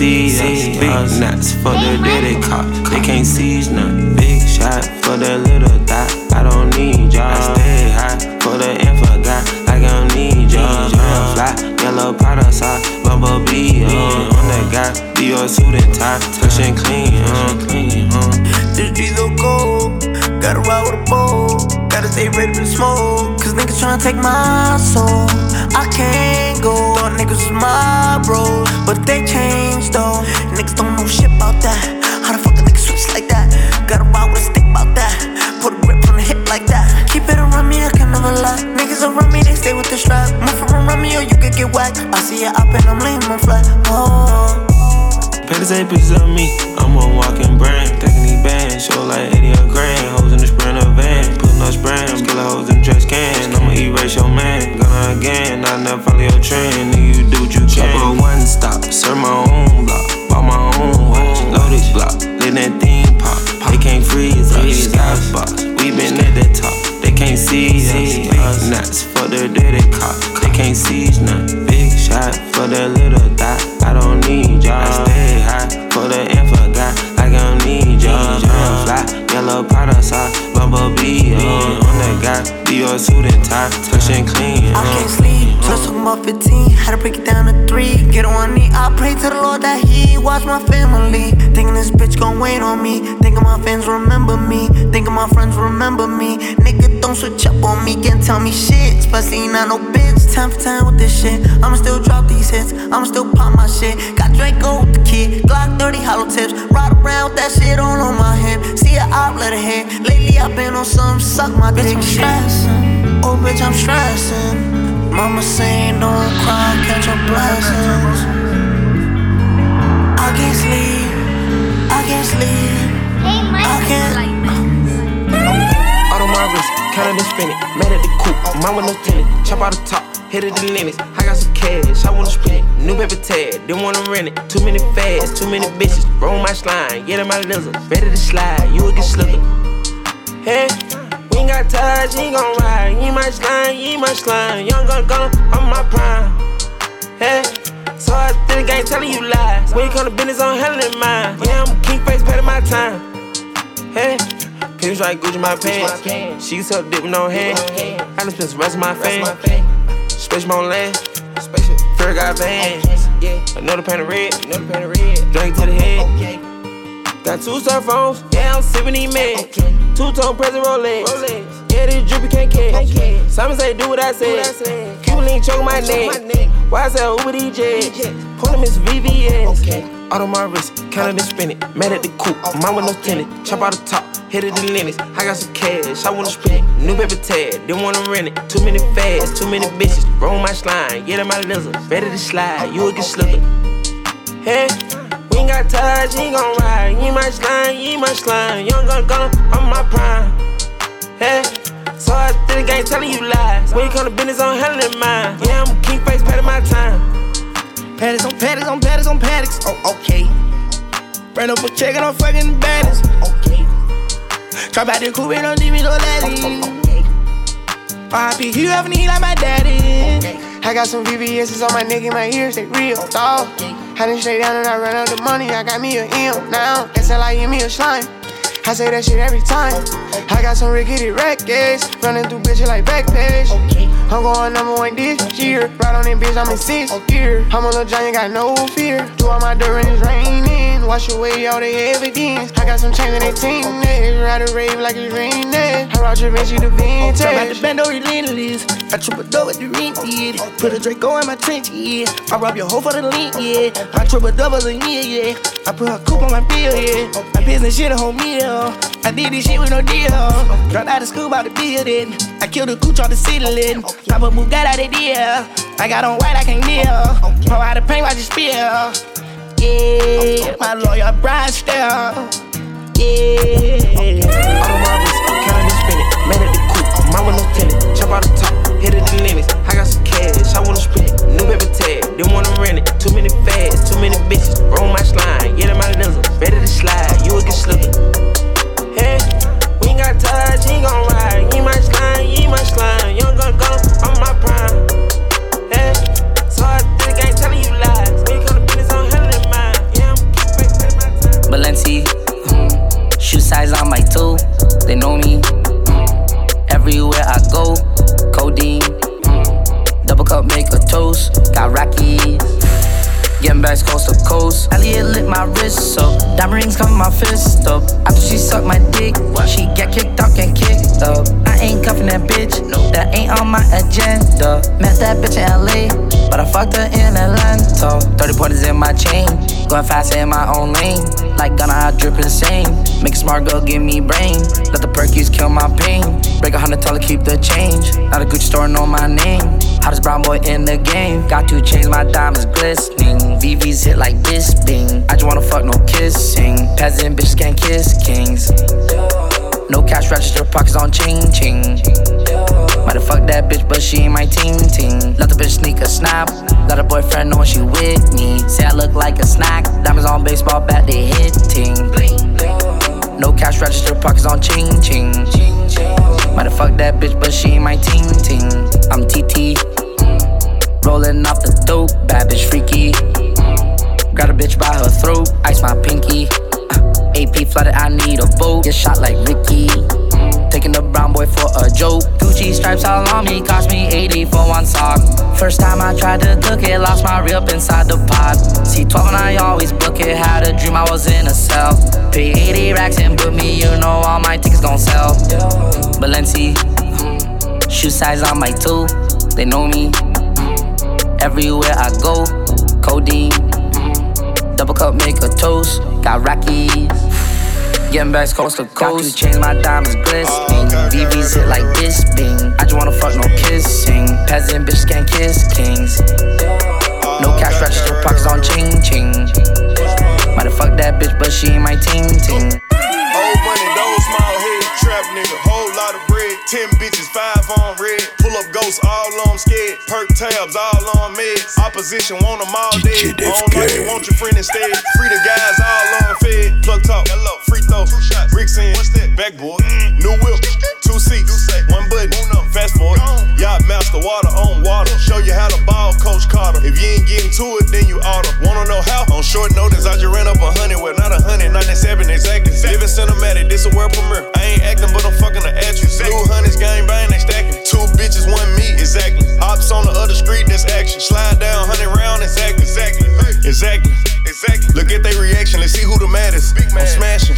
See us, big nuts for the dirty cop. They can't seize none, big shot for the little dot. I don't need y'all, I stay high for the info guy, like I don't need y'all. Fly, yellow powder sauce, bumblebee, uh, on that guy, your suit and tie, touching clean, uh, clean, uh. This G so cold, gotta ride with a gotta ready for the smoke. Cause niggas tryna take my soul. I can't go. Thought niggas was my bros, but they changed though. Niggas don't know shit about that. How the fuck a nigga switch like that? Got a ride with a stick about that. Put a grip on the hip like that. Keep it around me, I can never lie. Niggas around me, they stay with the strap. Move around me or you could get whacked. I see it up and I'm leaning on flat. Oh. Pictures ain't pictures of me. I'm a walking brand. Taking these bands, show like 80 a grand. No spraying. Killer hoes in trash can. I'ma erase your man. Gonna again. I never follow your trend. Wait on me. Thinking my fans remember me. Thinking my friends remember me. Nigga, don't switch up on me. Can't tell me shit. Especially not no bitch. Time for time with this shit. I'ma still drop these hits. I'ma still pop my shit. Got Draco with the kid. Glock 30 hollow tips. Ride around with that shit all on my hip. See a op, let it hit. Lately I've been on some suck my dick. I'm stressing. Oh, bitch, I'm stressing. Mama saying don't cry, catch your blessings. I can't sleep, can't sleep, I can't. Out on my wrist, counted and spin it. Mad at the coupe, mine with no tenant. Chop out the top, hit it the limits. I got some cash, I wanna spend it. New paper tag, didn't wanna rent it. Too many fads, too many bitches. Roll my slime, get in my lizard. Ready to slide, you will get slipping. Hey, we ain't got touch, you ain't gon' ride. You my slime, you ain't my slime. Young gun gun, I'm my prime. Hey, so I think I ain't telling you pinch like Gucci my pants. She used to dip with no hand. I done spent the rest of my fame. Space my land. Fair got bands. Another pan of red. Drink to the head. Got two cell phones. Yeah, I'm sipping these meds. Two tone present Rolex. Yeah, this drippy can't catch. Simon say do what I said. Cuban link choke my neck. Why I say Uber? Point them is VVS. Out on my wrist, counted and spin it. Mad at the coupe, mine with no tenant. Chop out the top, hit it the limits. I got some cash, I wanna spend it. New paper tag, didn't wanna rent it. Too many fads, too many bitches. Roll my slime, get in my lizard. Ready to slide, you will get slipping. Hey, we ain't got touch, you ain't gon' ride. You my slime, you my slime. Young gun gun, I'm my prime. Hey, so I think I ain't telling you lies. When you come to business, I'm handling mine. Yeah, I'm a king face, patting my time. Paddocks on paddocks on paddocks on paddocks. Oh, okay. Burn up a check and I'm fucking baddest. Okay. Drop out the coupe and don't leave me no daddy. RIP, you have any like my daddy. I got some VVS's on my neck and my ears, they real, dawg. I done straight down and I run out the money, I got me a M now. That's how I give me a slime. I say that shit every time. I got some rickety records, running through bitches like Backpage. I'm going number one this year. Right on that bitch, I'm in sixth gear. I'm a little giant, got no fear. Do all my dirt and it's raining. Wash away all the evidence. I got some chains in 18 days. Ride a rave like it's raining. I route your Vinci to vintage. Jump out the bando relentless. I triple double with the rent, yeah. Put a Draco in my trench, yeah. I rob your hoe for the link, yeah. I triple double a year, yeah. I put a coupe on my bill, yeah. My business shit a whole meal. I did this shit with no deal. Dropped out of school by the building. I killed a cooch on the ceiling. Pop a Bugatti out the deal. I got on white, I can't kneel. Pour out the paint, watch it spill. Yeah, my lawyer, Brian Steel. Yeah. Out on my wrist, counting and spin it. Mad at the coupe, mine with no tenant. Chop out the top, hit it the limits. I got some cash, I wanna spend it. New paper tag, didn't wanna rent it. Too many fads, too many bitches. Roll my slime, get them out of. Better to slide, you will get slipped. Hey, we ain't got touch, he gon' ride. He might slide, he might slide. Young gun go on my prime. My toe, they know me. Everywhere I go, codeine. Double cup make a toast, got Rockies. Getting back coast to coast. Elliot lit my wrist so diamond rings come my fist up. After she sucked my dick, she get kicked out and kicked up. I ain't cuffing that bitch, no, that ain't on my agenda. Met that bitch in LA, but I fucked her in Atlanta. 30 pointers in my chain, going fast in my own lane. Like Gunna, I drip insane. Make a smart girl give me brain. Let the perkies kill my pain. Break a hundred, dollar, keep the change. Not a Gucci store, know my name. Hottest boy in the game. Got to change my diamonds glistening. VVs hit like this, bing. I just wanna fuck, no kissing. Peasant bitches can't kiss kings. No cash register, pockets on ching ching. Might have fucked that bitch, but she ain't my team team. Let the bitch sneak a snap. Let her boyfriend know she with me. Say I look like a snack. Diamonds on baseball bat, they hitting. No cash register, pockets on ching ching. Might have fucked that bitch, but she ain't my team team. I'm TT. Rolling off the dope, bad bitch freaky. Grab a bitch by her throat, ice my pinky. Uh, AP flooded, I need a boat. Get shot like Ricky. Taking the brown boy for a joke. Gucci stripes all on me, cost me 80 for one sock. First time I tried to cook it, lost my rip inside the pot. C12 and I always book it, had a dream I was in a cell. Pay 80 racks and book me, you know all my tickets gon' sell. Balenci, shoe size on my toe, they know me. Everywhere I go, codeine. Double cup make a toast, got Rockies. Getting back coast to coast. Got to change my diamonds glistening. VVs oh, hit like this, bing. I just wanna fuck, no kissing. Peasant bitches can't kiss kings. No oh, cash register, pockets on ching ching. Might have fucked that bitch, but she ain't my team team. Old money, those small head, trap nigga, whole lot of. Ten bitches, five on red. Pull up ghosts, all on scared. Perk tabs, all on meds. Opposition, want them all dead. On like you want your friend instead. Free the guys, all on fed. Plug talk, hello, free throw. Two shots, bricks in. What's that? Backboard, Show you how to ball, Coach Carter. If you ain't getting to it, then you oughta. Wanna know how? On short notice, I just ran up a hundred, well not a hundred, 97 exactly. Living cinematic, this a world premiere. I ain't acting, but I'm fucking the actress. Blue hundreds, gang bang, they stacking. Two bitches, one me, exactly. Ops on the other street, that's action. Slide down, hundred round, exactly, exactly, exactly, exactly. Look at their reaction, let's see who the maddest. I'm smashing.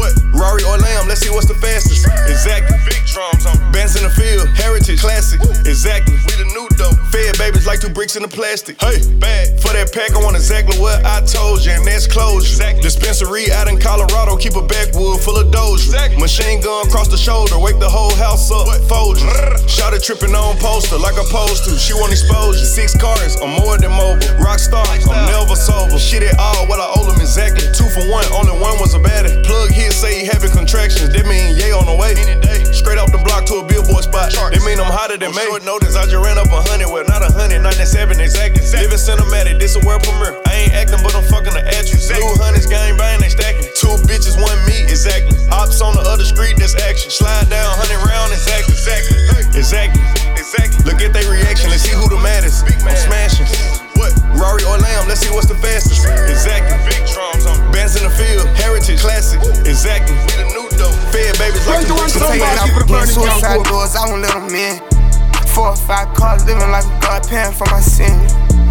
What? Rory or Lamb, let's see what's the fastest. Exactly. Big drums on Bands in the field, heritage, classic. Exactly. We the new dope. Fed babies like two bricks in the plastic. Hey, bad. For that pack, I want exactly what I told you, and that's closure. Exactly. Dispensary out in Colorado, keep a backwood full of doja. Exactly. Machine gun across the shoulder, wake the whole house up. Folgers. Shot it tripping on poster like I'm supposed to. She want exposure. Six cars, I'm more than mobile. Rockstar, I'm never sober. Shit at all, what I owe them exactly. Two for one, only one was a baddie. Plug here, say he having contractions. That mean yay on the way. Straight off the block to a billboard spot. That mean I'm hotter than May. Short notice, I just ran up a hundred. Well, not a hundred, 97 exactly. Living cinematic, this a world premiere. I ain't acting, but I'm fucking the actress. Blue hundreds, gang bang, they stacking. Two bitches, one me, exactly. Ops on the other street, that's action. Slide down, hundred round, exactly, exactly, exactly, exactly. Look at their reaction, let's see who the maddest. I'm smashing. What? Rory or Lamb, let's see what's the fastest. Exactly. Big drums on Bands in the field, heritage, classic. Exactly. We the new dope. Fed babies like the bricks in the plastic. Getting suicide doors, I won't let them in. Four or five cars, living like a god, paying for my sin.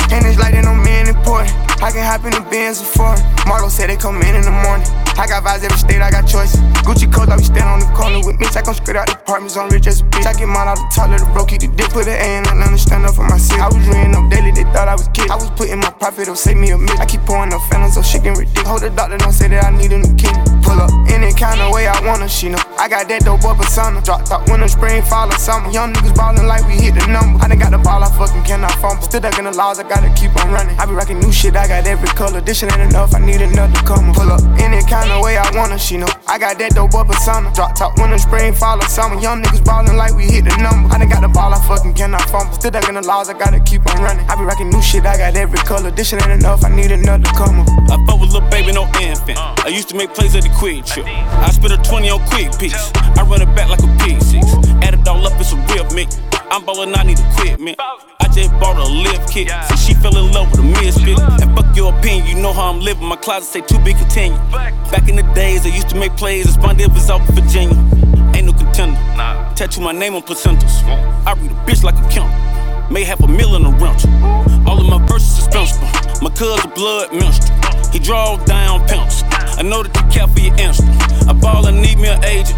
And it's like they know me ain't important. I can hop in the Benz or foreign. Marlo said they come in in the morning. I got vibes every state, I got choices. Gucci coats, I be standing on the corner with Mitch. I come straight out the apartments, I'm rich as a bitch. I get mine out the top, let the broke, keep the dick, put the A in, I understand up for my myself. I was reading up daily, they thought I was kid. I was putting my profit up, save me a minute. I keep pouring up phantoms, so shit can ridiculous. Hold the doctor, don't say that I need a new kid. Pull up any kind of way I her, she know. I got that dope up persona. Dropped out winter, spring, fall, or summer. Young niggas ballin' like we hit the number. I done got the ball, I fucking cannot fumble. Still duckin' the laws, I gotta keep on running. I be rocking new shit, I got every color. This shit ain't enough, I need another comer. Pull up any kind of way I want her, she know. I got that dope up persona. Drop top winter, spring, fall, or summer. Young niggas ballin' like we hit the number. I done got the ball, I fucking cannot fumble. Still ducking the laws, I gotta keep on running. I be rockin' new shit, I got every color. This shit ain't enough, I need another comer. I fuck with little baby, no infant. I used to make plays at the quick trip. I spit a 20 on quick piece. I run it back like a P6. Add it all up, it's a real mix. I'm ballin', I need equipment. I just bought a lift kit. So she fell in love with a misfit. And fuck your opinion, you know how I'm living. My closet say to be continued. Back in the days, I used to make plays. and Responded was out Virginia. Ain't no contender. Tattoo my name on placentas. I read a bitch like a count. May have a mill in a wrench. All of my verses is expensive. My cousin blood minstrel. He draw down pimps. I know that you care for your answer. I ball and need me an agent.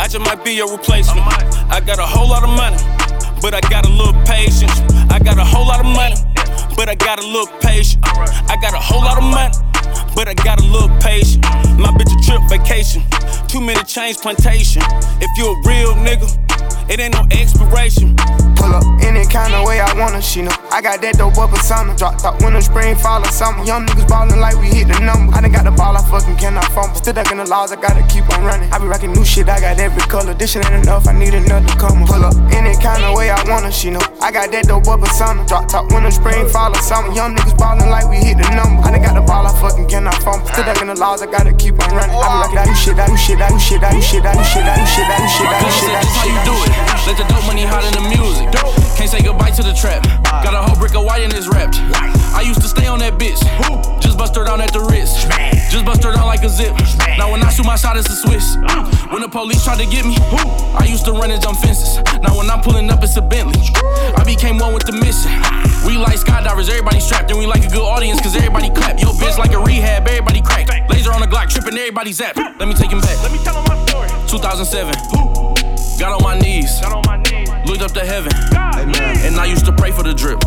I just might be your replacement. I got a whole lot of money, but I got a little patience. I got a whole lot of money, but I got a little patience. I got a whole lot of money, but I got a little patience. My bitch a trip vacation, too many chains plantation. If you a real nigga, it ain't no expiration. Pull up any kind of way I her, she know. I got that dope up persona. Drop top winter, spring, fall, or summer. Young niggas ballin' like we hit the number. I done got the ball, I fucking cannot fumble. Still ducking the laws, I gotta keep on running. I be rockin' new shit, I got every color. This shit ain't enough, I need another comer. Pull up any kind of way I her, she know. I got that dope up persona. Drop top winter, spring, fall, or summer. Young niggas ballin' like we hit the number. I done got the ball, I fucking cannot fumble. Still ducking the laws, I gotta keep on running. I be rocking that new shit, that new shit, that new shit, that new shit, that new shit, that new shit, that new shit, that new shit, that new shit. That's how you do it. Let the dope money hot in the music. Can't say goodbye to the trap. Got a whole brick of white in this wrapped. I used to stay on that bitch. Just bust her down at the wrist. Just bust her down like a zip. Now when I shoot my shot, it's a Swiss. When the police try to get me, I used to run and jump fences. Now when I'm pulling up, it's a Bentley. I became one with the mission. We like skydivers, everybody strapped, and we like a good audience, cause everybody clap. Yo, bitch like a rehab, everybody crack. Laser on the Glock, tripping, everybody zap. Let me take him back. Let me tell him my story. 2007. Got on my knees. Looked up to heaven. Amen. And I used to pray for the drip.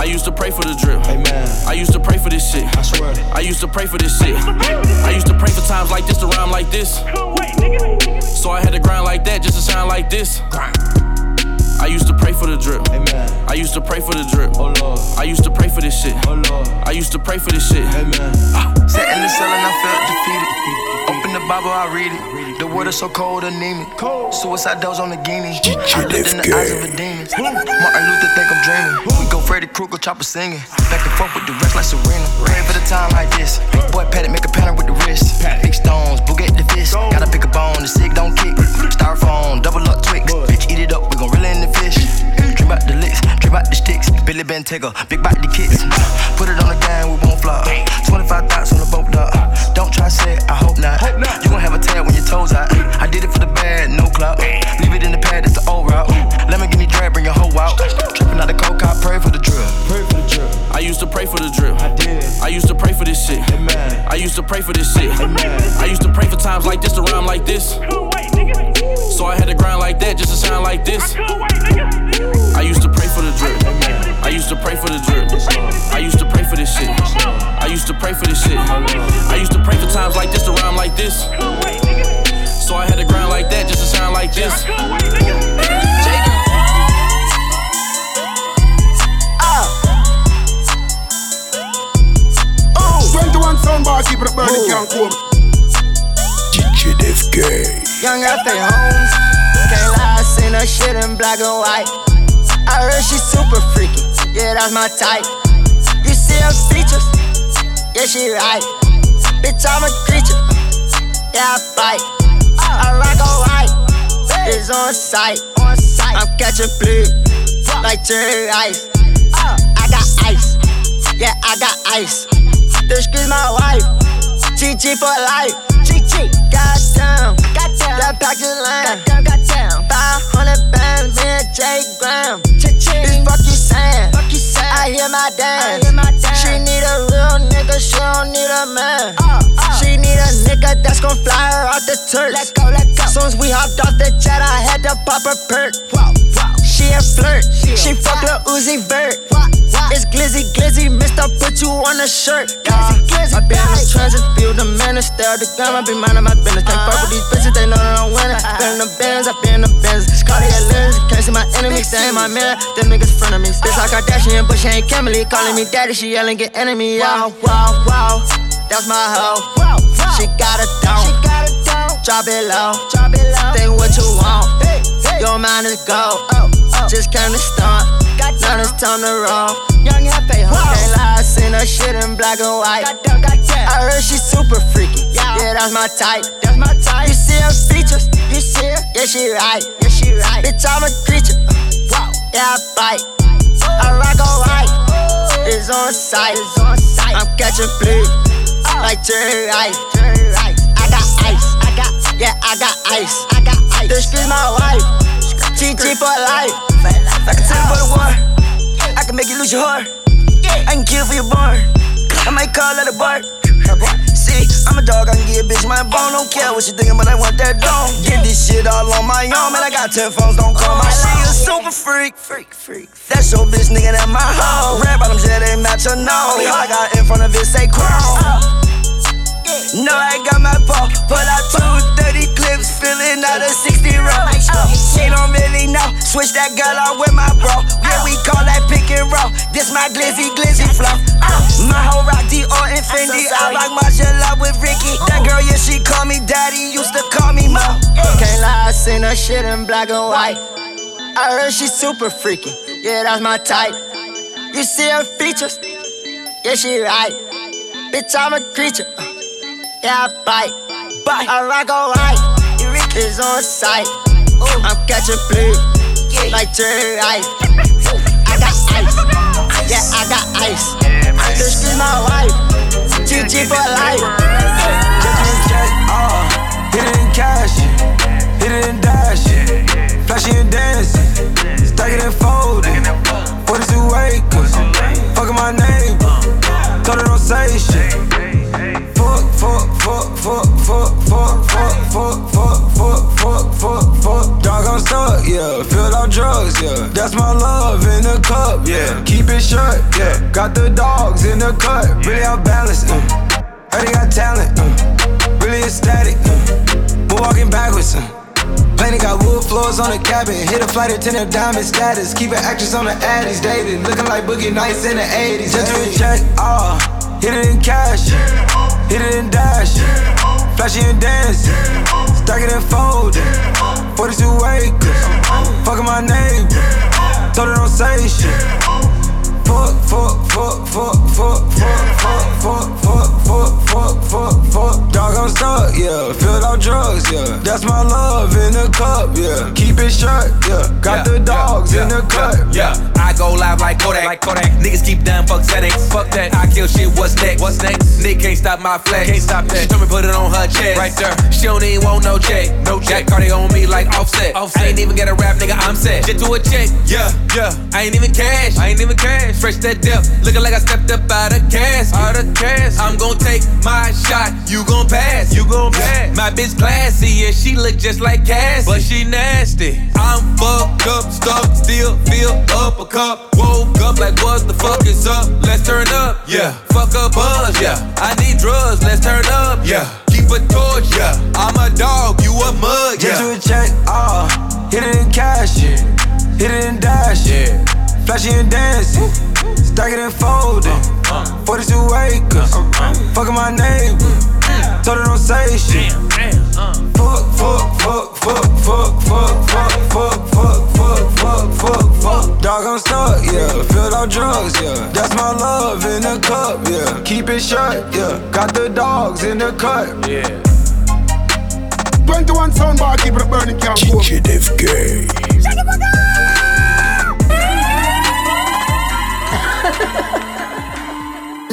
I used to pray for the drip. Amen. I used to pray for this shit. I swear. I used to pray for this shit. I used to pray for times like this to rhyme like this. So I had to grind like that just to sound like this. I used to pray for the drip. Amen. I used to pray for the drip. Oh Lord. I used to pray for this shit. Oh Lord. I used to pray for this shit. Amen. Sat in the cell and I felt defeated. Open the Bible, I read it. The water so cold, anemic. Suicide doors on the guinea. I looked in the eyes of a demon. Martin Luther think I'm dreaming. We go Freddy Krueger, chopper singing. Back and forth with the rest like Serena. Ready for the time like this. Boy, Patty make a pattern with the wrist. Big stones, Bugatti the fist. Gotta pick a bone, the sick don't kick. Styrofoam, double up Twix. Bitch, eat it up, we gon' reel in the fish. Dream about the licks, dream about the sticks. Billy Ben Tigger, big body the kicks. Put it on the gang, we won't flop. 25 thoughts on the boat dock. Don't try to say it, I hope not. You gon' have a tag when your toes out. Mm. I did it for the bad, no clout. Leave it in the pad, it's the old route. Mm. Let me give me drag, bring your hoe out. Tripping out the coke, I pray for the drill. Pray for the drip. I used to pray for the drip. I did. I used to pray for this shit. Amen. I used to pray for this shit. Amen. I used to pray for times like this to rhyme like this. So I had to grind like that just to sound like this. I used to pray for the drip. I used to pray for the drip. I used to pray for this shit. I used to pray for this shit. I used to pray for times like this to rhyme like this. So I had to grind like that just to sound like this. Twenty-one sound bars, keep it burning, can't cope. DJ Def Young after homes. Can't lie, I seen her shit in black and white. I heard she super freaky. Yeah, that's my type. You see her features? Yeah, she right. Bitch, I'm a creature. Yeah, I bite. I rock all right. It's on sight. I'm catching bleed like cherry ice. I got ice. Yeah, I got ice. This is my wife. GG for life. GG. Goddamn. Goddamn. That package line. Goddamn. Goddamn. 500 bands, me and Jay Graham. Bitch, fuck you saying. Fuck you. I hear my dance. I hear my dance. She need a real nigga. She don't need a man. Uh, uh. She need a nigga that's gon' fly her out the turf. Let go, let go. Soon as we hopped off the jet, I had to pop a perk. Whoa, whoa. She a flirt. She, she fuck Lil Uzi Vert. It's glizzy, glizzy, Mister, put you on a shirt. Glizzy, uh, glizzy, I been in the trenches, build a man, and stare at the gun. I be minding my business. Can't fuck with these uh-huh. bitches, they know that uh-huh. been in the Benz, I been in the Benz. Cartier lens, can't see my enemies, they ain't my man. Them niggas front of me. Bitch like Kardashian, but she ain't Kimberly. Calling me daddy, she yelling, get enemy. Wow, wow, wow. That's my hoe. She got a dome. Drop it low. Drop it low. Think what you want. Your mind is gold. Oh, oh. Just came to stunt. Now it's time to roll. Young and pay her. Can't lie, I seen her shit in black and white. I heard she super freaky. Yeah, that's my type. That's my type. You see her features? You see her? Yeah, she right. Yeah, she right. Bitch, I'm a creature. Wow. Yeah, I bite. I rock all right. It's on sight. It's on sight. I'm catching fleas uh. like Jerry Rice. I got ice. I got yeah, I got ice. I got ice. This is my wife. GG for life. I can tell you for the war. I can make you lose your heart. I can kill for your barn. I might call it a bark. See, I'm a dog, I can get a bitch my bone. Don't care what you thinking, but I want that dome. Get this shit all on my own, man. I got 10 phones, don't call my shit. a super freak. Freak, freak. That's your bitch, nigga, that my hoe. Red bottoms, yeah, they match her nose. I got in front of it, say chrome. Oh. No, I got my ball. Pull out two 30 clips, filling out a 60 roll. she don't really know. Switch that girl on with my bro. Yeah, we call that pick and roll. This my glizzy, glizzy flow. My whole rock Dior and Fendi. I like martial love with Ricky. That girl, yeah, she call me daddy. Used to call me Mo. Can't lie, I seen her shit in black and white. I heard she's super freaky. Yeah, that's my type. You see her features? Yeah, she right. Bitch, I'm a creature uh, yeah, bite, bite. I rock all right. It's on sight. Ooh. I'm catching blue. Yeah. Like turn ice. I got ice. Yeah, I got ice. Yeah, I just scream my wife. GG for life. He didn't cash it, he didn't dash it. Flashy and dancing, stacking and folding. 42 acres, fucking my neighbor. Told her don't say shit fuck, fuck, fuck, fuck, fuck, fuck, fuck, fuck, fuck, fuck, fuck, fuck. Dog, I'm stuck, yeah. Filled out drugs, yeah. That's my love in the cup, yeah. Keep it shut, yeah. Got the dogs in the cut, really out balanced, uh. Heard they got talent, uh. Really ecstatic, uh. We're walking backwards, uh. Planet got wood floors on the cabin. Hit a flight attendant, diamond status. Keep an actress on the addies. Dated, looking like Boogie Nights in the 80s. Just to a check, ah. Uh, hit it in cash. Hit it and dash. Flashy and dance. Stack it and fold. 42 acres. Fucking my neighbor. Told her don't say shit. Fuck, fuck, fuck, fuck, fuck, fuck, fuck, fuck, fuck, fuck, fuck, fuck, fuck. Dog, I'm stuck, yeah. Filled out drugs, yeah. That's my love in the cup, yeah. Keep it shut, yeah. Got the dogs in the cut, yeah. I go live like Kodak. Like Kodak. Niggas keep down, fuck settings. Fuck that. I kill shit. What's next? What's next? Nick can't stop my flex. Can't stop that. She told me put it on her chest. Right there. She don't even want no check. No check. Got Cardi on me like offset. offset. I ain't even get a rap, nigga. I'm set. Shit to a check. Yeah, yeah. I ain't even cash. I ain't even cash. Fresh that depth. Looking like I stepped up out of cash. Out of cash. I'm gon' take my shot. You gon' pass. You gon' pass. My bitch classy. Yeah, she look just like Cass. But she nasty. I'm fucked up, stuck, still feel up a cup. Woke up like what the fuck is up? Let's turn up, yeah. Fuck a buzz, yeah. I need drugs, let's turn up, yeah. Keep a torch, yeah. I'm a dog, you a mug, yeah. Get you a check, ah. Uh, hit it in cash, yeah. Hit it in dash, yeah. Flashy and dancing. Stack it and fold it. Uh, uh. 42 acres. Uh, Fucking my neighbor. Told her don't say shit. Fuck, fuck, fuck, fuck, fuck, fuck, fuck, fuck, fuck, fuck, fuck, fuck, fuck. Dog, I'm stuck, yeah. Filled out drugs, yeah. That's my love in the cup, yeah. Keep it shut, yeah. Got the dogs in the cut, yeah. 21 soundbar, keep it burning, can't go. DJ Def Gay. Shut the fuck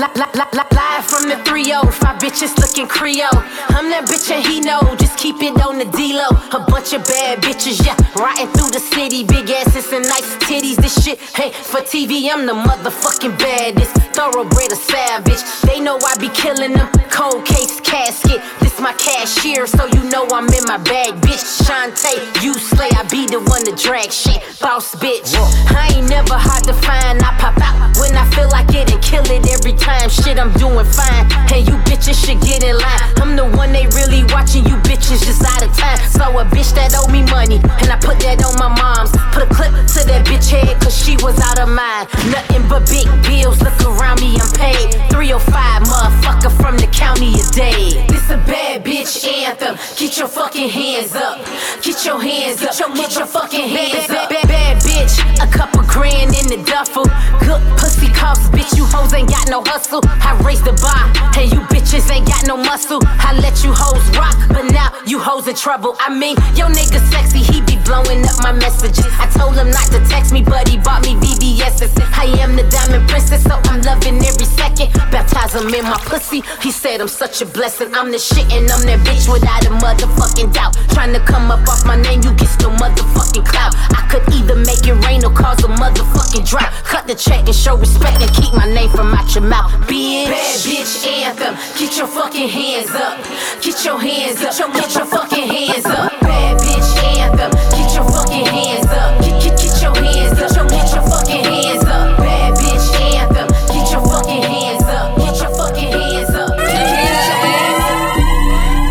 Live from the 3 Five bitches looking Creole. I'm that bitch and he know. Just keep it on the D-Low. A bunch of bad bitches, yeah. Riding through the city. Big asses and nice titties. This shit, hey, for TV, I'm the motherfucking baddest. Thoroughbred a savage. They know I be killing them. Cold case casket. This my cashier, so you know I'm in my bag. Bitch, Shantae, you slay, I be the one to drag shit. Boss bitch, I ain't never hard to find. I pop out when I feel like it and kill it every time. Shit, I'm doing fine. And you bitches should get in line. I'm the one they really watching, you bitches just out of time. So a bitch that owe me money, and I put that on my mom's. Put a clip to that bitch head, cause she was out of mind. Nothing but big bills, look around me, I'm paid. 305, motherfucker from the county is dead. This a bad bitch anthem. Get your fucking hands up. Get your hands up. Get your fucking hands up. Bad, bad bitch, a couple grand in the duffel. Good pussy cops, bitch. You hoes ain't got no hustle. I raised the bar, and you bitches ain't got no muscle. I let you hoes rock, but now you hoes in trouble. I mean, yo nigga sexy, he be blowing up my messages. I told him not to text me, but he bought me VVS's. I am the diamond princess, so I'm loving every second. Baptize him in my pussy. He said I'm such a blessing. I'm the shit and I'm that bitch without a motherfucking doubt. Trying to come up off my name, you get no motherfucking clout. I could either make it rain or cause a motherfucking drought. Cut the check and show respect and keep my name from out your mouth. Bitch, bad bitch anthem. Get your fucking hands up. Get your hands up. Get your fucking hands up. Bad bitch anthem. Get your fucking hands up. Get, get, get your hands up. Get your fucking hands up. Bad bitch anthem. Get your fucking hands up. Get your fucking hands up.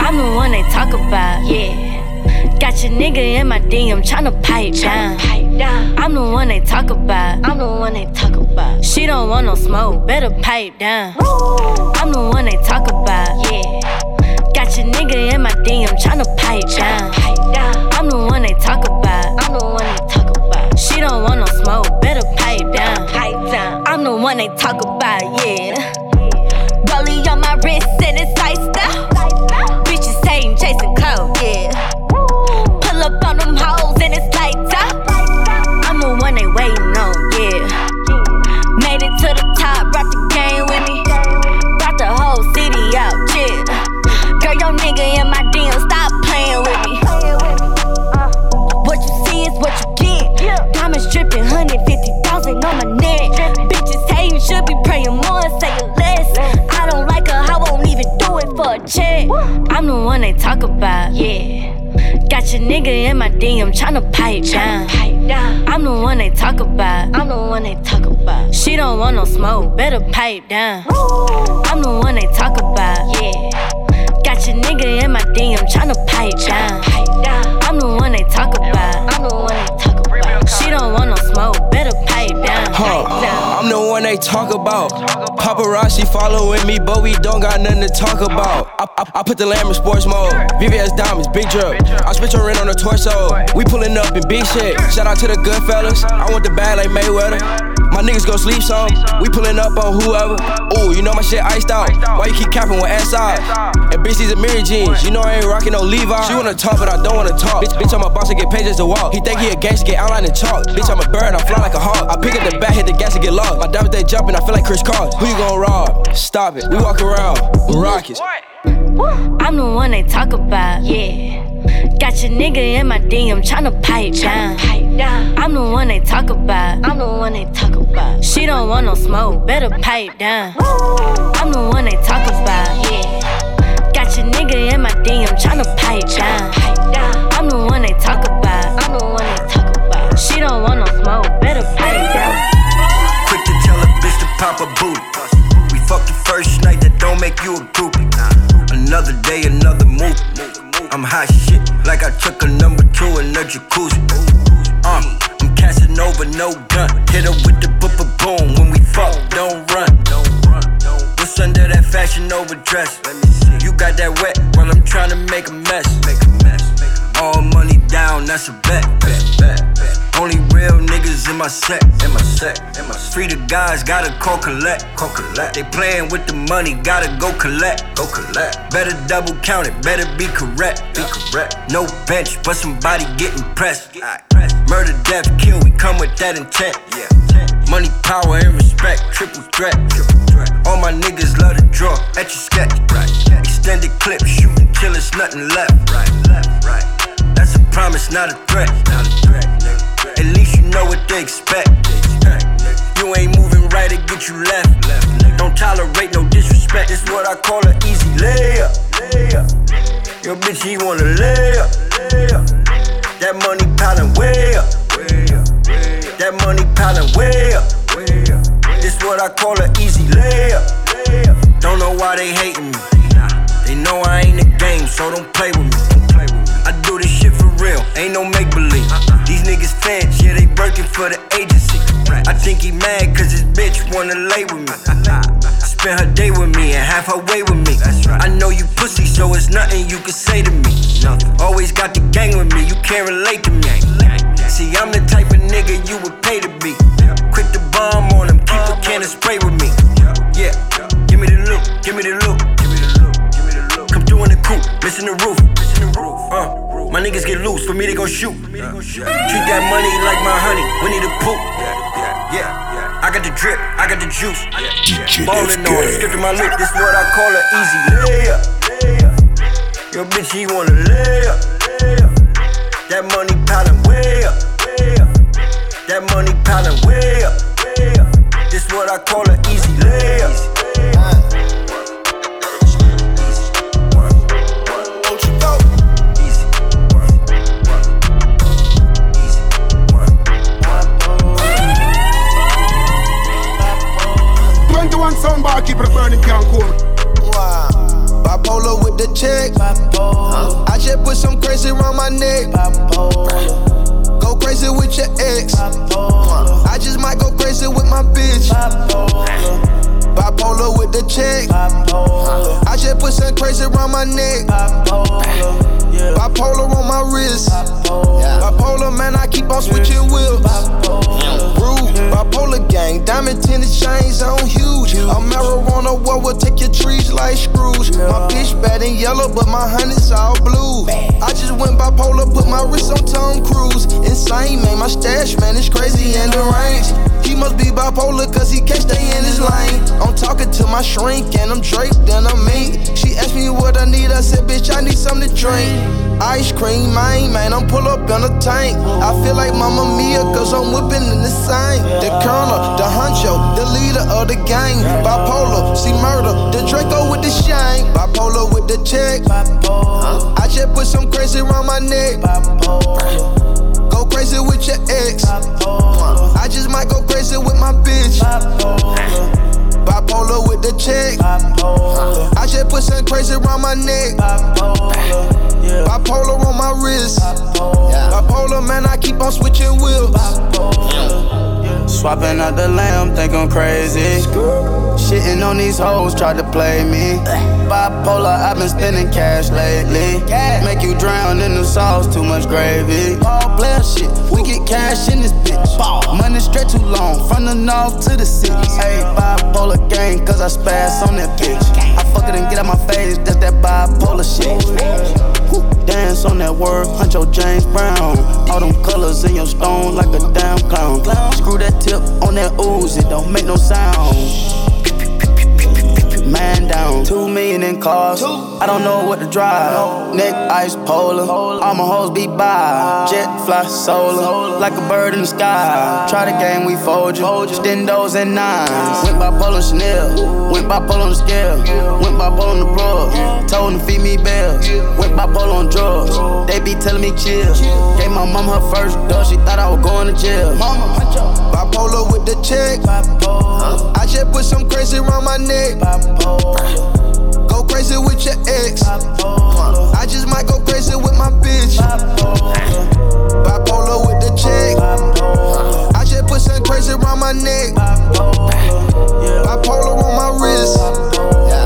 I'm the one they talk about. Yeah. Got your nigga in my DM tryna pipe down. I'm the one they talk about. I'm the one they talk about. She don't want no smoke, better pipe down. I'm the one they talk about. Yeah. Got your nigga in my DM tryna pipe down. I'm the one they talk about. I'm the one they talk about. She don't want no smoke, better pipe down. Pipe down. I'm the one they talk about. Yeah. Rollie on my wrist and it's iced out. Bitches hating, chasing clout. Yeah. Pull up on them hoes and it's 150,000 on my neck. Bitches hating, should be praying more and say less. I don't like her, I won't even do it for a check. I'm the one they talk about, yeah. Got your nigga in my DM tryna pipe down. I'm the one they talk about. I'm the one they talk about. She don't want no smoke, better pipe down. I'm the one they talk about. Yeah. Got your nigga in my DM tryna pipe down. I'm the one they talk about. I'm the one they talk about. Don't want no smoke, better pipe down. Huh. I'm the one they talk about. Paparazzi following me, but we don't got nothing to talk about. I, I, I put the lamb in sports mode. VVS diamonds, big drip. I spit your rent on the torso. We pulling up in big shit. Shout out to the good fellas. I want the bag like Mayweather. My niggas gon' sleep some. We pulling up on whoever. Ooh, you know my shit iced out. Why you keep capping with ass out? And bitch, these are mirror jeans. You know I ain't rocking no Levi. She wanna talk, but I don't wanna talk. Bitch, bitch, I'm a boss to get pages to walk. He think he a gangster, get outline and chalk. Bitch, I'm a bird, I fly like a hawk. I pick up the bat, hit the gas and get lost. My diamonds they jumping, I feel like Kris Kross. Who you gon' rob? Stop it. We walk around with rockets. I'm the one they talk about, yeah. Got your nigga in my DM tryna pipe down. I'm the one they talk about. I'm the one they talk about. She don't want no smoke, better pipe down. I'm the one they talk about, yeah. Got your nigga in my DM tryna pipe down. I'm the one they talk about. I'm the one they talk about. She don't want no smoke, better pipe down. Quick to tell a bitch to pop a booty. We fucked the first night, that don't make you a groupie. Another day, another move. I'm hot shit, like I took a number two in the jacuzzi. Uh, I'm casting over, no gun. Hit her with the boop a boom. When we fuck, don't run. What's under that fashion over dress? You got that wet while I'm trying to make a mess. All money down, that's a bet. In my set. In my set. In my Free the guys, gotta call collect. Call collect. They playing with the money, gotta go collect. Go collect. Better double count it, better be correct. Be correct. No bench, but somebody getting pressed. Murder, death, kill, we come with that intent. Yeah. Money, power, and respect, triple threat. All my niggas love to draw, at your sketch. Extended clip, shooting till it's nothing left. That's a promise, not a threat. Not a threat, At least you know what they expect. You ain't moving right, it get you left. Don't tolerate no disrespect. This what I call an easy layup. Yo, bitch, he wanna lay up. That money piling way up. That money piling way up. This what I call an easy layup. Don't know why they hating me. They know I ain't a game, so don't play with me. I do this shit for real, ain't no make believe. Uh-uh. These niggas fans, yeah, they working for the agency. I think he mad cause his bitch wanna lay with me. Uh-huh. Uh-huh. Spend her day with me and half her way with me. I know you pussy, so it's nothing you can say to me. Always got the gang with me, you can't relate to me. See, I'm the type of nigga you would pay to be. Quick to bomb on him, keep a can of spray with me. Yeah, give me the look, give me the look. Come through in the coupe, missing the roof. My niggas get loose, for me they gon' shoot. Treat that money like my honey, Winnie the Pooh. Yeah, yeah. Yeah. I got the drip, I got the juice. Ballin' on, it, skipping my look, this what I call an easy layup. Your bitch, he wanna lay up. That money piling way up. That money piling way up. This what I call an easy layup. Twenty-one soundbar keep it burning can cool. Wow. Bipolar with the check. Bipolar. I just put some crazy around my neck. Bipolar. Go crazy with your ex. Bipolar. I just might go crazy with my bitch. Bipolar. Bipolar with the check. Bipolar. I just put some crazy around my neck. Bipolar. Yeah. Bipolar on my wrist. Bipolar. Bipolar, man, I keep on switching wheels. Bipolar. Rude. Bipolar gang, diamond tennis chains on huge. A marijuana war will take your trees like screws. My bitch bad and yellow, but my honey's all blue. I just went bipolar, put my wrist on Tom Cruise. Insane, man, my stash, man, it's crazy and deranged. He must be bipolar, cause he can't stay in his lane. I'm talking to my shrink, and I'm draped, and I'm. She asked me what I need, I said, bitch, I need something to drink. Ice cream, man, man, I'm pull up in a tank. I feel like Mama Mia, cause I'm whipping in the same. The colonel, the honcho, the leader of the gang. Bipolar, see murder, the Draco with the shine. Bipolar with the check. I just put some crazy around my neck. Go crazy with your ex. I just might go crazy with my bitch. Bipolar with the check. I just put some crazy around my neck. Bipolar on my wrist. Bipolar, man, I keep on switching wheels. Swapping out the lamb, think I'm crazy. Shitting on these hoes, try to play me. Bipolar, I've been spending cash lately. Make you drown in the sauce, too much gravy. Ball player shit, we get cash in this bitch. Money straight too long, from the north to the city. Hey, bipolar gang, cause I spaz on that bitch. I fuck it and get out my face, that's that bipolar shit. Dance on that word, Huncho James Brown. All them colors in your stone like a damn clown. Screw that tip on that ooze, it don't make no sound. Man down, two million in cars. I don't know what to drive. Neck ice polar, all my hoes be by. Jet fly solar, like bird in the sky. Try the game, we fold you. Stendos and nines. Went by Polo Chanel, went by Polo on the scale. Went by Polo on the rug, told them feed me bells. Went by Polo on drugs, they be telling me chill. Gave my mom her first dose, she thought I was going to jail. Mama, bipolar with the check. I just put some crazy around my neck. Go crazy with your ex. I just might go crazy with my bitch. Bipolar with the check. My neck. Bipolar on my wrist.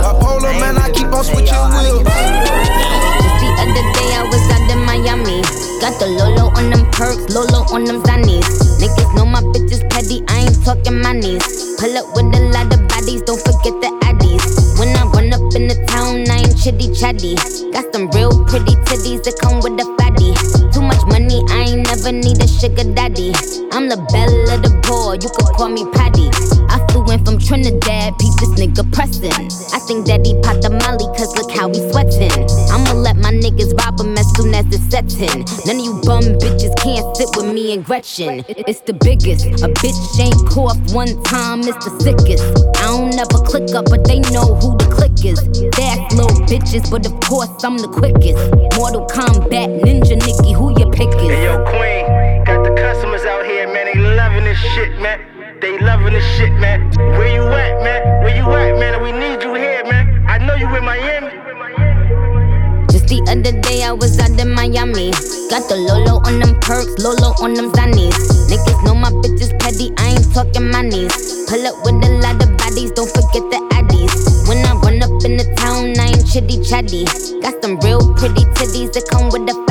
Bipolar, man, I keep on switching wheels. Just the other day I was out in Miami. Got the Lolo on them perks, Lolo on them zannies. Niggas know my bitches petty, I ain't talking monies. Pull up with a lot of bodies, don't forget the addies. When I run up in the town, I ain't chitty chatty. Got some real pretty titties that come with a call me Patty. I flew in from Trinidad, peep this nigga pressin'. I think that he popped the molly, cause look how he sweatin'. I'ma let my niggas rob him as soon as it's settin'. None of you bum bitches can't sit with me and Gretchen. It's the biggest. A bitch ain't cough one time, it's the sickest. I don't ever click up, but they know who the click is. Fast little bitches, but of course I'm the quickest. Mortal Kombat, Ninja Nikki, who you pickin'? Hey, yo, Queen, got the customers out here, man. They loving this shit, man. They loving this shit, man. Where you at, man? Where you at, man? We need you here, man. I know you in Miami. Just the other day I was out in Miami. Got the Lolo on them perks, Lolo on them zannies. Niggas know my bitches petty, I ain't talking my knees. Pull up with a lot of bodies, don't forget the addies. When I run up in the town, I ain't chitty chatty. Got some real pretty titties that come with a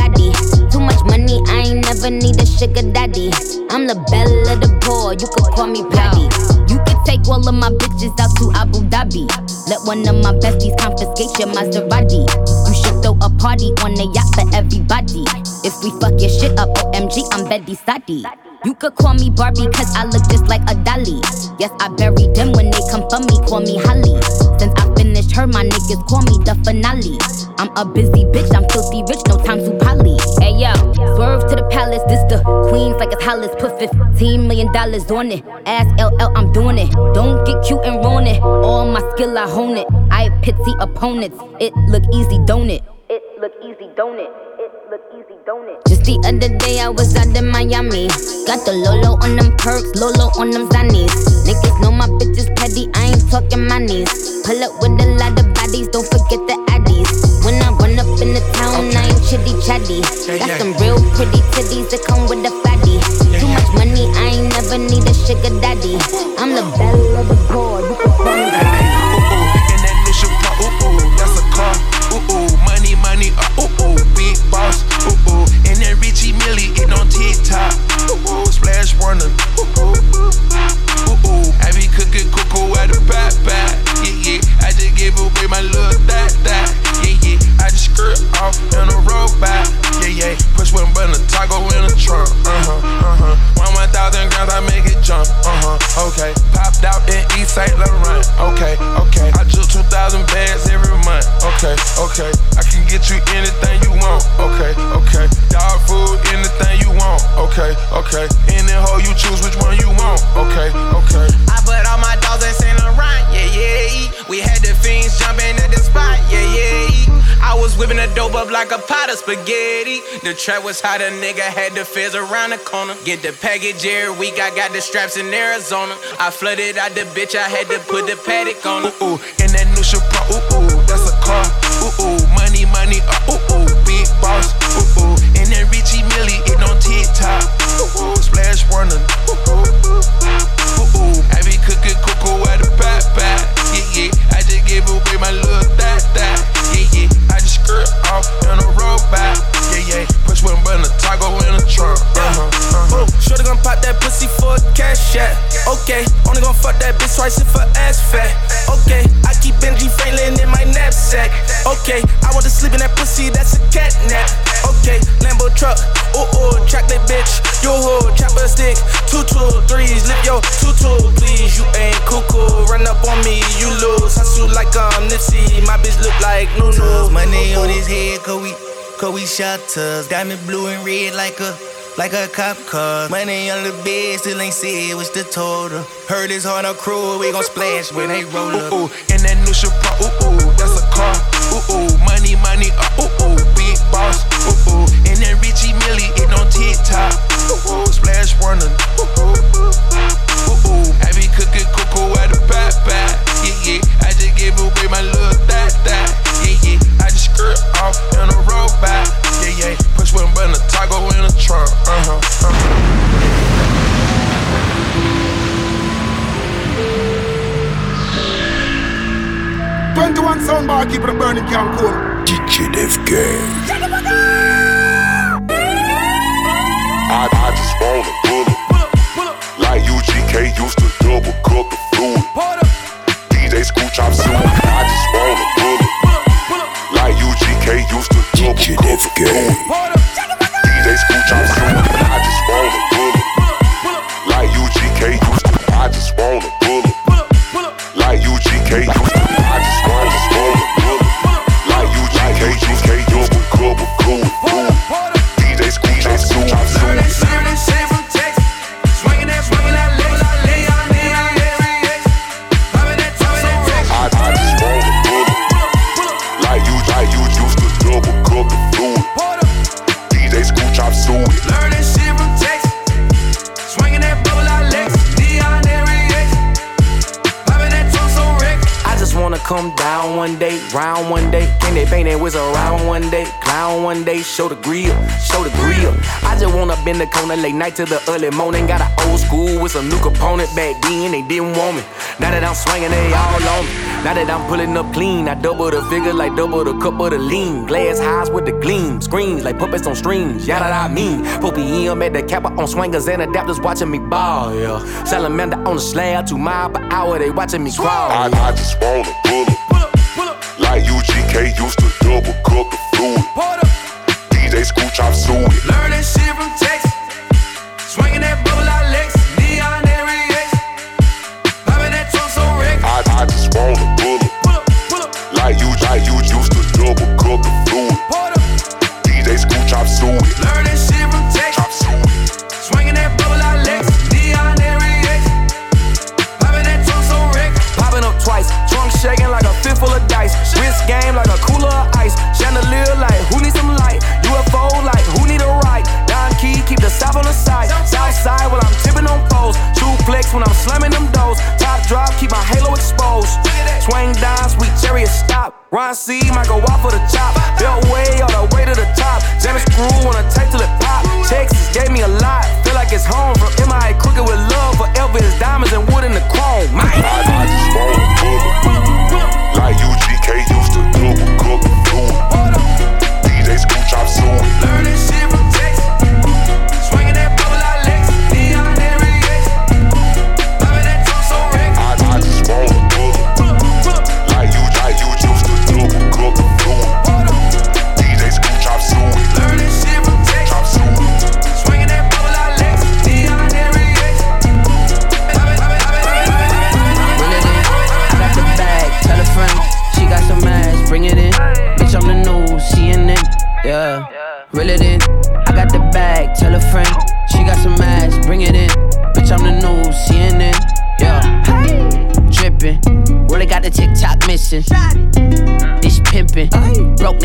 sugar daddy. I'm the belle of the poor, you could call me Patty. You could take all of my bitches out to Abu Dhabi. Let one of my besties confiscate your Maserati. You should throw a party on the yacht for everybody. If we fuck your shit up, OMG, I'm Betty Sadi. You could call me Barbie, cause I look just like a dolly. Yes, I buried them when they come for me, call me Holly. Since I her, my niggas call me the finale. I'm a busy bitch, I'm filthy rich, no time to poly. Hey yo, swerve to the palace, this the queens like it's Hollis. Put 15 million dollars on it. Ask LL, I'm doing it. Don't get cute and ruin it. All my skill, I hone it. I pity opponents. It look easy, don't it? It look easy, don't it? Just the other day I was out in Miami. Got the Lolo on them perks, Lolo on them zannies. Niggas know my bitches petty, I ain't talking money. Pull up with a lot of bodies, don't forget the addies. When I run up in the town, I ain't chitty chatty. Got some real pretty titties that come with a fatty. Too much money, I ain't never need a sugar daddy. I'm the belle of the board, Ooh ooh, ooh ooh, I be cooking cuckoo at the back back. Yeah yeah, I just gave away my little that that. Yeah yeah, I just skirt off in a robot. Yeah yeah, push one button, toggle in a trunk. Uh huh. Spaghetti. The trap was hot, a nigga had the fizz around the corner. Get the package every week, I got the straps in Arizona. I flooded out the bitch, I had to put the paddock on. Ooh, ooh, and that new Chevron, ooh ooh, that's a car. Ooh ooh, money, money, uh, ooh ooh, big boss. Ooh ooh, and that Richie Millie, it on TikTok. Ooh ooh, splash warning. Bitch twice if her ass fat. Okay, I keep Benji Franklin in my knapsack. Okay, I want to sleep in that pussy, that's a cat nap. Okay, Lambo truck, ooh ooh, that bitch. Yo ho, chopper stick, two two threes, lift yo two two, please. You ain't cuckoo, run up on me, you lose. Hustle like um Nipsey, my bitch look like Nunu. Money on his head, cause we, cause we shutters. Diamond blue and red like a, like a cop car. Money on the bed, still ain't said what's the total. Heard it's hard on crew, we gon' splash when they roll up. Ooh, ooh, and that new keeping the show the grill, show the grill. I just wanna bend the corner late night to the early morning. Got an old school with some new component back then, they didn't want me. Now that I'm swinging, they all on me. Now that I'm pulling up clean, I double the figure like double the cup of the lean. Glass highs with the gleam, screens like puppets on strings. Yeah, that I mean. Pope EM at the kappa on swingers and adapters watching me ball, yeah. Salamander on the slab, two mile per hour, they watching me crawl. I, I just wanna pull up. Like UGK used to double cup the fluid. DJ Screw Chop Suey. Learn that shit from Texas. Swinging that bubble like Lex. Neon every X. Popping that trunk so wreck. I, I just wanna pull up. pull up. Like you, like you used to double cup the fluid. DJ Screw Chop Suey. Learn that shit from Texas. Swinging that bubble like Lex. Neon every X. Popping that trunk so wreck. Popping up twice, trunk shaking like a fist full of dice. Wrist game like a cooler of ice. Chandelier like who need some light? UFO like who need a ride? Don Key keep the south on the side. South side while I'm tipping on foes. True flex when I'm slamming them doors. Top drop, keep my halo exposed. Swing down, sweet chariot stop. Ron C might go off for the chop. Belt way all the way to the top. Jam and screw wanna take till it pop. Texas gave me a lot. Feel like it's home from MI crooked with love. Forever is diamonds and wood in the chrome. Man. I, I just wanna pull. Like UGK used to double cup the fluid. DJ Screw Chop Suey. Learn that shit from Texas.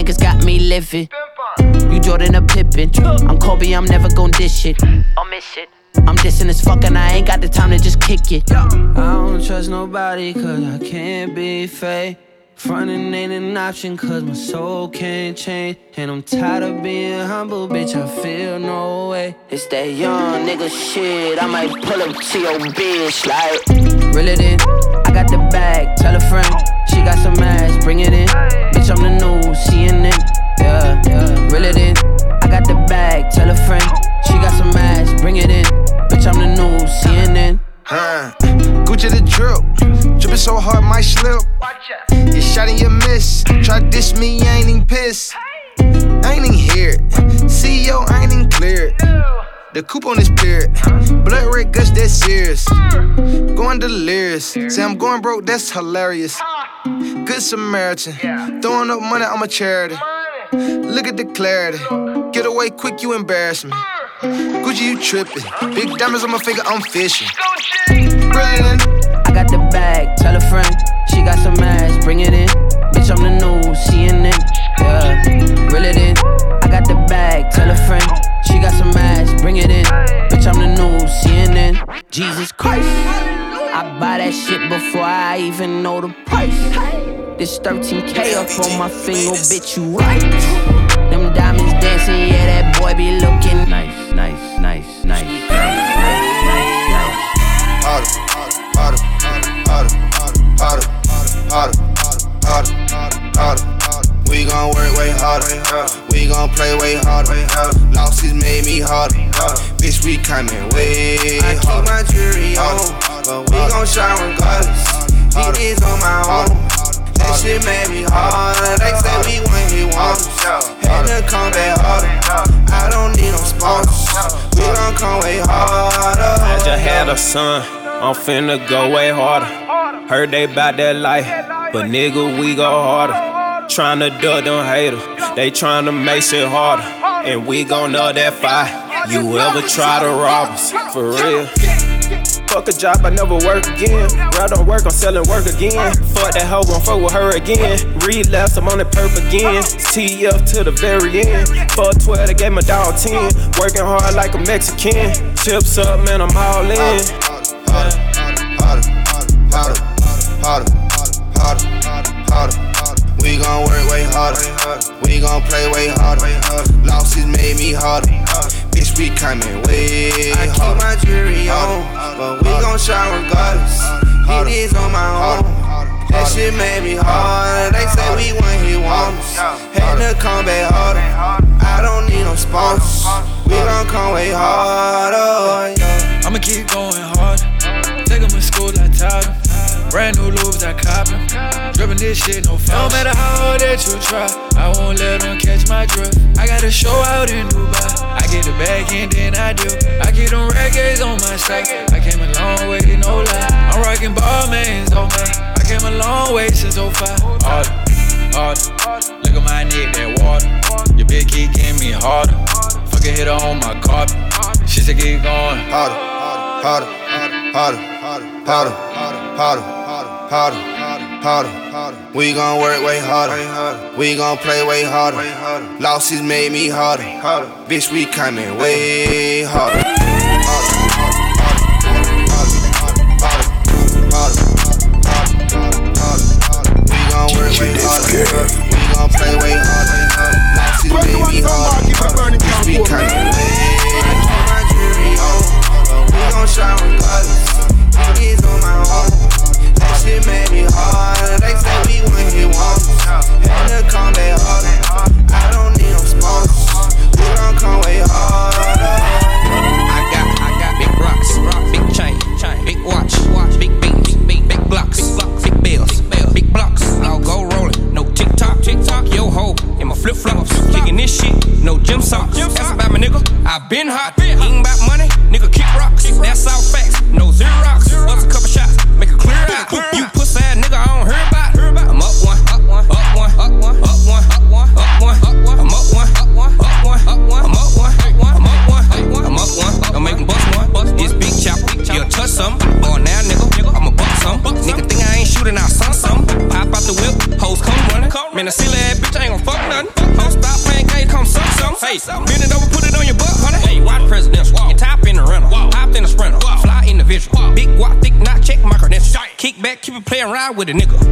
Niggas got me living. You Jordan a Pippen. I'm Kobe, I'm never gon' dish it. I'll miss it. I'm dissing as fuck and I ain't got the time to just kick it. I don't trust nobody cause I can't be fake. Frontin' ain't an option cause my soul can't change. And I'm tired of being humble, bitch, I feel no way. It's that young nigga shit, I might pull up to your bitch like. Reel it in, I got the bag, tell a friend. She got some ass, bring it in. Bitch, I'm the new CNN. Yeah, yeah. Reel it in, I got the bag, tell a friend. She got some ass, bring it in. Bitch, I'm the new CNN. Huh. Gucci the drip, dripping so hard might slip. You shot and you miss. Try diss me, I ain't even pissed. I ain't even here. CEO, I ain't even cleared. The coupon is period. Blood red guts, that's serious. Going delirious. Say I'm going broke, that's hilarious. Good Samaritan. Throwing up money, I'm a charity. Look at the clarity. Get away quick, you embarrass me. Gucci, you tripping. Big diamonds on my finger, I'm fishing. Brilliant. I got the bag, tell a friend. She got some ass, bring it in. Bitch, I'm the new CNN. Yeah, reel it in. I got the bag, tell a friend. She got some ass, bring it in. Bitch, I'm the new CNN. Jesus Christ. I buy that shit before I even know the price. This 13K up on my finger, bitch, you right. Them diamonds dancing, yeah, that boy be looking nice, nice, nice, nice, harder, We gon' work way harder. We gon' play way harder. Losses made me harder. Bitch, we coming way I keep my jewelry on, but we gon' shine regardless. He is on my own. That shit made me harder. They say we win, he wants Had to come back harder. I don't need no sponsors. We gon' come way harder. I just had a son. I'm finna go way harder. Heard they bout that life, but nigga, we go harder. Tryna duck them haters, they tryna make shit harder. And we gon' know that fight. You ever try to rob us? For real. Fuck a job, I never work again. Rather work, I'm selling work again. Fuck that hoe, gon' fuck with her again. Relapse, I'm on that perp again. TF to the very end. Fuck 12, they gave my dog 10. Working hard like a Mexican. Chips up, man, I'm all in. harder, harder, harder, harder, harder, harder, We gon' work way harder. We gon' play way harder. Losses made me harder. Bitch, we coming way harder. I keep my jewelry on, but we gon' shine regardless. Hit is on my own. That shit made me hard. They say we won, he want us. Had to come back harder. I don't need no sponsors. We gon' come way harder. Yeah. I'ma keep going hard. Take Take 'em to school, I taught 'em. Brand new loops, I cop them. Drippin' this shit, no fault. No matter how hard that you try, I won't let them catch my drift. I got a show out in Dubai. I get the bag and then I do. I keep them reggae's on my side. I came a long way, no lie. I'm rocking Balmains on me. I came a long way since 05. Harder, harder. Look at my neck, that water. Your big key came me harder. Fuck a hitter on my carpet. She said keep going harder, harder, harder, harder, harder, harder, harder, harder. We gon' work way harder. We gon' play way harder. Losses made me harder. Bitch, we coming way harder. We gon' work way harder. We gon' play way harder. Losses made me harder. Bitch, we coming way we gon' shine regardless. It is on my gym socks. That's about my nigga, I been hot, nigga.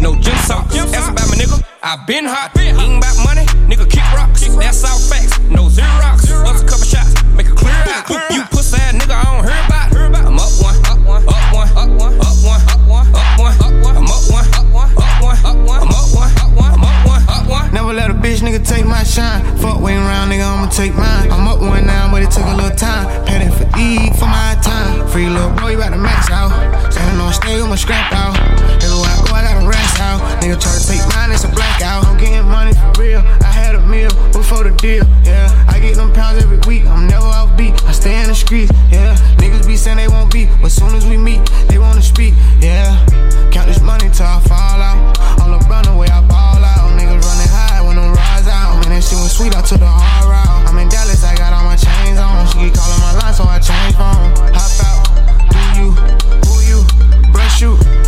No gym socks. That's about my nigga. I been hot, eating about money, nigga kick rocks. That's all facts, no Xerox. Bust a couple shots, make it clear out. You pussy ass nigga, I don't hear about. I'm up one, up one, up one, up one, up one, up one, up one, up one. I'm up one, up one, up one, up one. I'm up one, up one, I'm up one, up one. Never let a bitch nigga take my shine. Fuck waiting around, nigga, I'ma take mine. I'm up one now, but it took a little time. Paid it for E for my time. Free little bro, you about to max out. Standing on stage with my scrap out. Out. Nigga try to take mine, it's a blackout. I'm getting money for real. I had a meal before the deal. Yeah, I get them pounds every week. I'm never off beat. I stay in the streets. Yeah, niggas be saying they won't be, but soon as we meet, they wanna speak. Yeah, count this money till I fall out. On the run away, I ball out. Niggas running high when them rise out. Man, that shit was sweet. I took the hard route. I'm in Dallas, I got all my chains on. She keep calling my line, so I change phone. Hop out, do you, who you, brush you.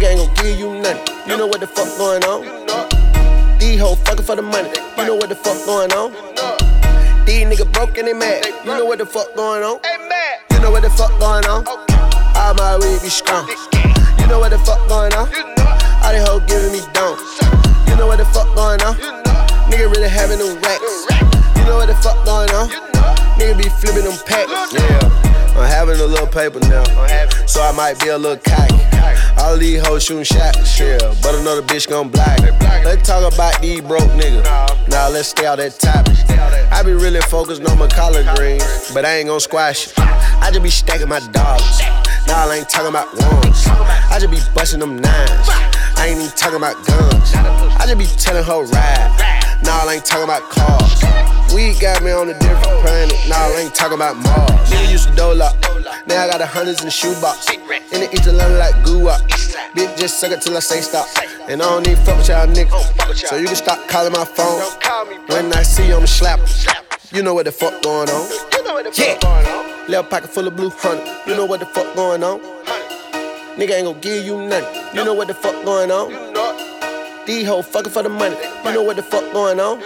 Nigga ain't gon' give you nothing. You know what the fuck going on? These hoes fucking for the money. You know what the fuck going on? These niggas broke and they mad. You know what the fuck going on? You know what the fuck going on? All my weed be strong. You know what the fuck going on? All they hoes giving me dome. You know what the fuck going on? Nigga really having them racks. You know what the fuck going on? Nigga be flipping them packs. Yeah, I'm having a little paper now, so I might be a little cocky. All these hoes shooting shots, yeah, but another bitch gon' block. Let's talk about these broke niggas. Now let's stay out that topic. I be really focused on my collard greens, but I ain't gon' squash it. I just be stacking my dollars. Now I ain't talking about ones. I just be busting them nines. I ain't even talking about guns. I just be telling her ride. Nah, I ain't talking about cars. We got me on a different planet. Nah, I ain't talking about Mars. Nigga used to dole up. Now I got the hundreds in the shoebox. In the East Atlanta like goo up. Bitch, just suck it till I say stop. And I don't need fuck with y'all niggas. So you can stop calling my phone. When I see you, I'ma slap. You know what the fuck going on. Yeah. Little pocket full of blue honey. You know what the fuck going on. Nigga ain't gon' give you nothing. You know what the fuck going on. These hoes fucking for the money. You know what the fuck going on?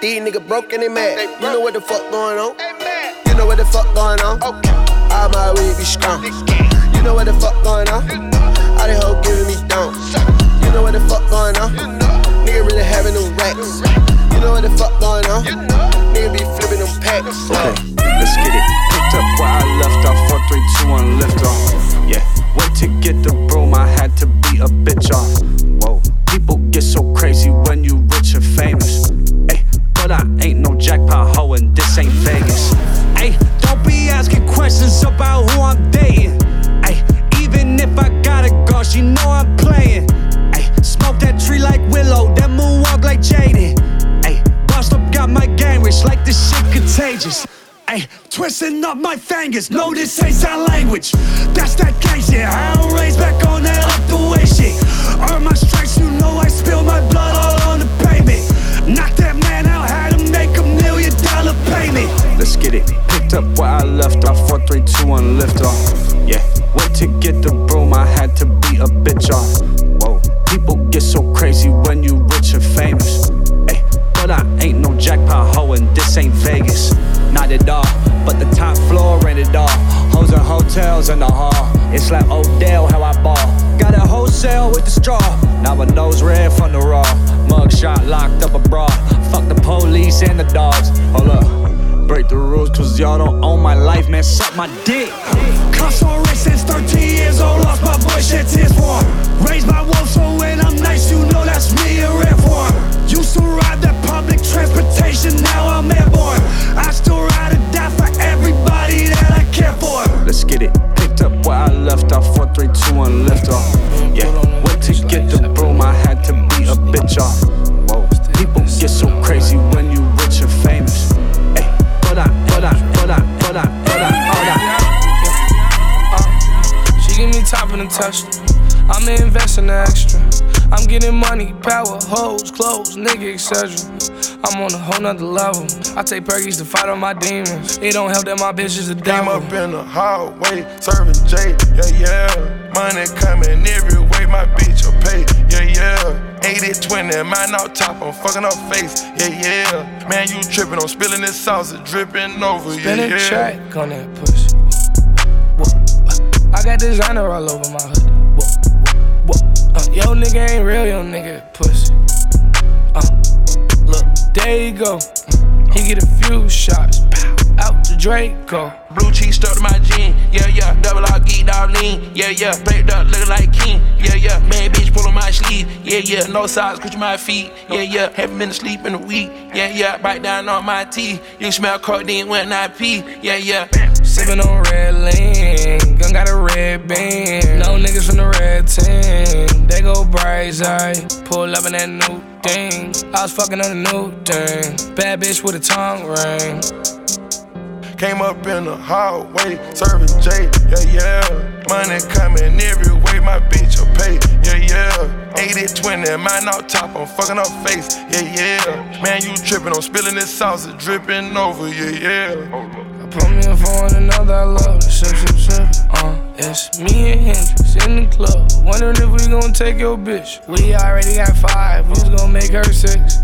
These niggas broke and they mad. You know what the fuck going on? You know what the fuck going on? All my weed be strong. You know what the fuck going on? All these hoes giving me down. You know what the fuck going on? Nigga really having them racks. You know what the fuck going on? Up my fingers, no, this ain't sign language. 4, 3, 2, 1, lift off. Yeah, went to get the broom, I had to beat a bitch off. Whoa, people get so crazy when you rich and famous. Ay, but I, but I, but I, but I, but I, but I. Uh, she give me top in the touch. I'ma invest in the extra. I'm getting money, power, hoes, clothes, nigga, etc. I'm on a whole nother level. I take perkies to fight on my demons. It don't help that my bitch is a Came devil. up in the hallway, serving J, yeah, yeah. Money coming every way, my bitch will pay, yeah, yeah. 80 20, mine out top, I'm fucking up face, yeah, yeah. Man, you tripping, I'm spilling this sauce, it dripping over, yeah, Spin a yeah. track on that whoa. I got designer all over my. Whoa, whoa, whoa. Uh, yo, nigga ain't real, yo, nigga pussy. There you go. He get a few shots. Pow, out the Draco. Blue cheese stuck to my jean, yeah, yeah. Double R, geeked out lean, yeah, yeah. Baked up, looking like king, yeah, yeah. Man, bitch, pull on my sleeve, yeah, yeah. No socks, cushion my feet, yeah, yeah. Haven't been asleep in a week, yeah, yeah. Bite down on my teeth. You smell codeine when I pee, yeah, yeah. Sippin' on red lean, gun got a red beam. No niggas from the red team. They go bright side, pull up in that new thing. I was fucking on a new thing. Bad bitch with a tongue ring. Came up in the hallway, serving J, yeah, yeah. Money coming every way, my bitch will pay, yeah, yeah. 80 20, mine out top, I'm fucking up face, yeah, yeah. Man, you tripping, I'm spilling this sauce, dripping over, yeah, yeah. Put me in for one another, I love the sip, sip, sip. Uh, it's me and Hendrix in the club. Wondering if we gon' take your bitch. We already got five, was gon' make her six.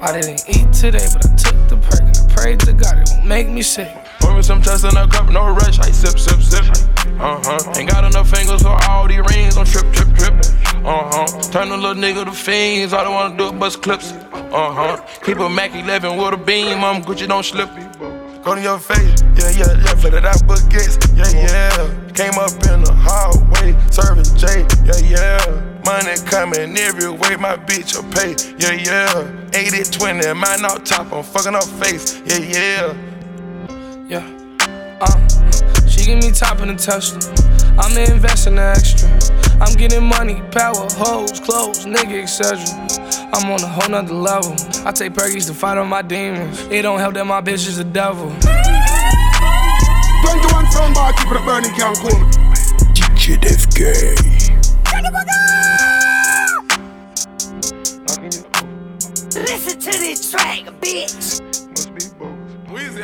I didn't eat today, but I took the perk and I prayed to God it won't make me sick. Pour me some trust in a cup, no rush. I sip, sip, sip. Uh huh. Ain't got enough fingers for all these rings. Don't trip, trip, trip. Uh huh. Turn the little nigga to fiends. I wanna do is bust clips. Uh huh. Keep a Mac 11 with a beam. I'm Gucci, don't slip. Go to your face, yeah, yeah, yeah. Flooded out baguettes, yeah, yeah. Came up in the hallway, serving J, yeah, yeah. Money coming every way, my bitch will pay, yeah, yeah. 80 20, mine off top, I'm fucking her face, yeah, yeah. Yeah. Uh, she give me top in the Tesla. I'm investing the extra. I'm getting money, power, hoes, clothes, nigga, etc. I'm on a whole nother level. I take perkies to fight on my demons. It don't help that my bitch is a devil. 21 sound bar, keep it burning, can't call me. DJ Def Gang. Listen to this track, bitch. Must be both. Weezy,